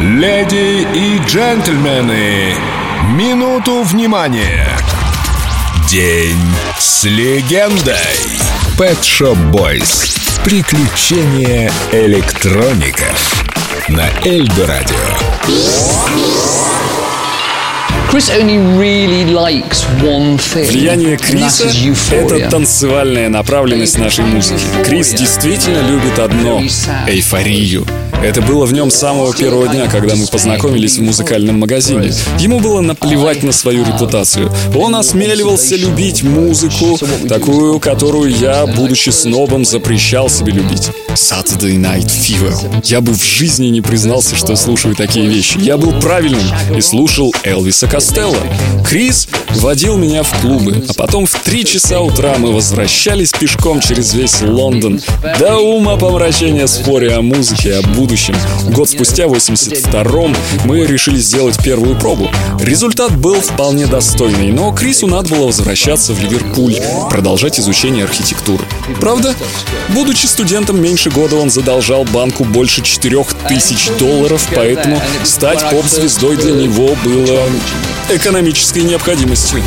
Леди и джентльмены, минуту внимания. День с легендой. Pet Shop Boys. Приключения электроников. На Эльдо Радио. Влияние Криса — это танцевальная направленность нашей музыки. Крис действительно любит одно — эйфорию. Это было в нем с самого первого дня, когда мы познакомились в музыкальном магазине. Ему было наплевать на свою репутацию. Он осмеливался любить музыку, такую, которую я, будучи снобом, запрещал себе любить. Saturday Night Fever. Я бы в жизни не признался, что слушаю такие вещи. Я был правильным и слушал Элвиса Костелло. Крис водил меня в клубы, а потом в три часа утра мы возвращались пешком через весь Лондон. До ума помрачения споря о музыке, о будущем. Год спустя, в 82-м, мы решили сделать первую пробу. Результат был вполне достойный, но Крису надо было возвращаться в Ливерпуль, продолжать изучение архитектуры. Правда, будучи студентом меньше года, он задолжал банку больше 4000 долларов, поэтому стать поп-звездой для него было экономической необходимостью.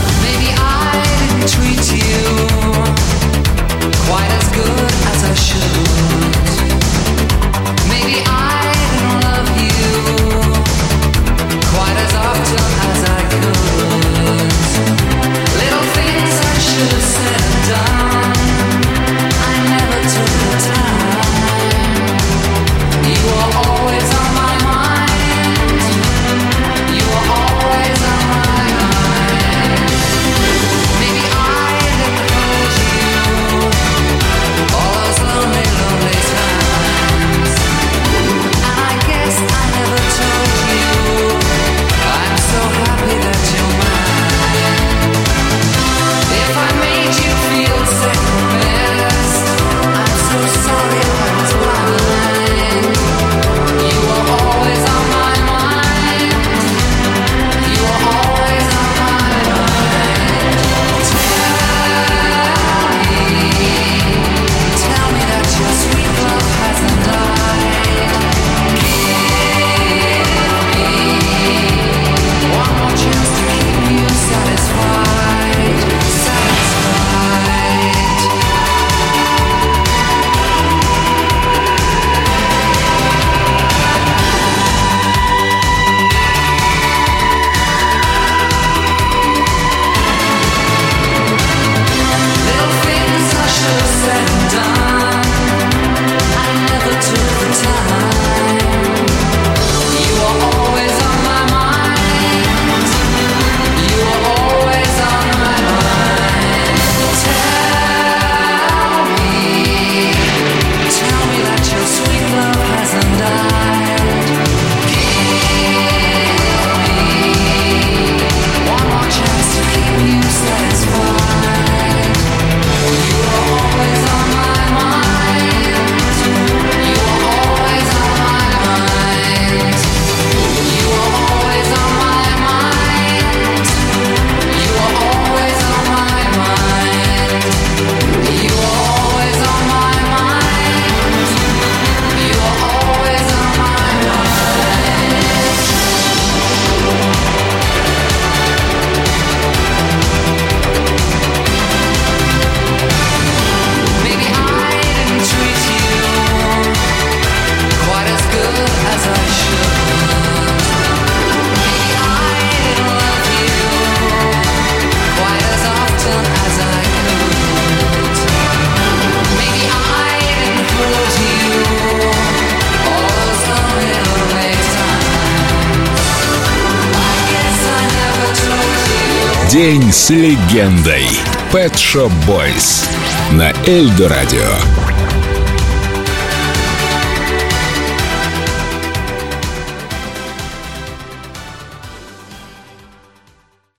День с легендой. Pet Shop Boys на Эльдо Радио.